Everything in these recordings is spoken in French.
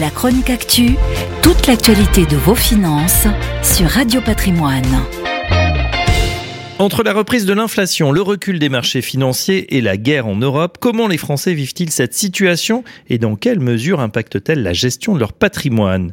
La chronique actu, toute l'actualité de vos finances sur Radio Patrimoine. Entre la reprise de l'inflation, le recul des marchés financiers et la guerre en Europe, comment les Français vivent-ils cette situation et dans quelle mesure impacte-t-elle la gestion de leur patrimoine?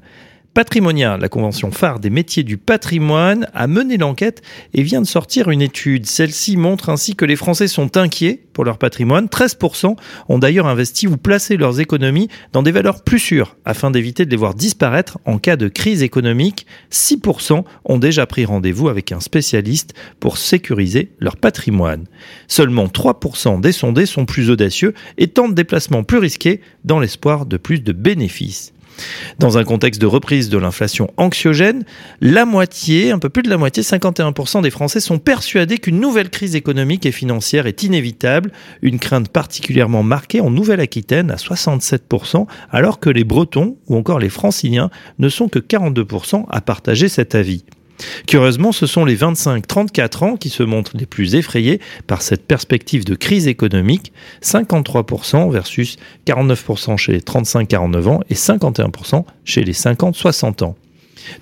Patrimonia, la convention phare des métiers du patrimoine, a mené l'enquête et vient de sortir une étude. Celle-ci montre ainsi que les Français sont inquiets pour leur patrimoine. 13% ont d'ailleurs investi ou placé leurs économies dans des valeurs plus sûres afin d'éviter de les voir disparaître en cas de crise économique. 6% ont déjà pris rendez-vous avec un spécialiste pour sécuriser leur patrimoine. Seulement 3% des sondés sont plus audacieux et tentent des placements plus risqués dans l'espoir de plus de bénéfices. Dans un contexte de reprise de l'inflation anxiogène, la moitié, un peu plus de la moitié, 51% des Français sont persuadés qu'une nouvelle crise économique et financière est inévitable, une crainte particulièrement marquée en Nouvelle-Aquitaine à 67%, alors que les Bretons ou encore les Franciliens ne sont que 42% à partager cet avis. Curieusement, ce sont les 25-34 ans qui se montrent les plus effrayés par cette perspective de crise économique, 53% versus 49% chez les 35-49 ans et 51% chez les 50-60 ans.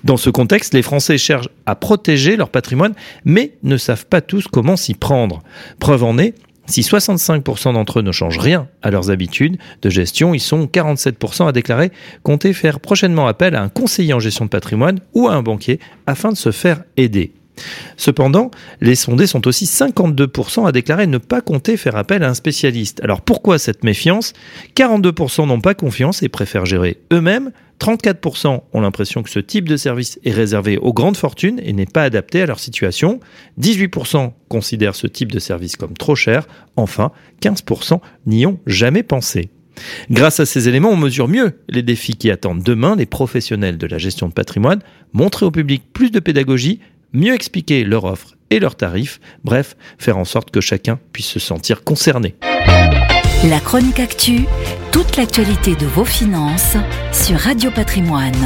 Dans ce contexte, les Français cherchent à protéger leur patrimoine, mais ne savent pas tous comment s'y prendre. Preuve en est, si 65% d'entre eux ne changent rien à leurs habitudes de gestion, ils sont 47% à déclarer compter faire prochainement appel à un conseiller en gestion de patrimoine ou à un banquier afin de se faire aider. Cependant, les sondés sont aussi 52% à déclarer ne pas compter faire appel à un spécialiste. Alors pourquoi cette méfiance? 42% n'ont pas confiance et préfèrent gérer eux-mêmes. 34% ont l'impression que ce type de service est réservé aux grandes fortunes et n'est pas adapté à leur situation. 18% considèrent ce type de service comme trop cher. Enfin, 15% n'y ont jamais pensé. Grâce à ces éléments, on mesure mieux les défis qui attendent demain les professionnels de la gestion de patrimoine, montrer au public plus de pédagogie, mieux expliquer leur offre et leurs tarifs, bref, faire en sorte que chacun puisse se sentir concerné. La chronique actu, toute l'actualité de vos finances sur Radio Patrimoine.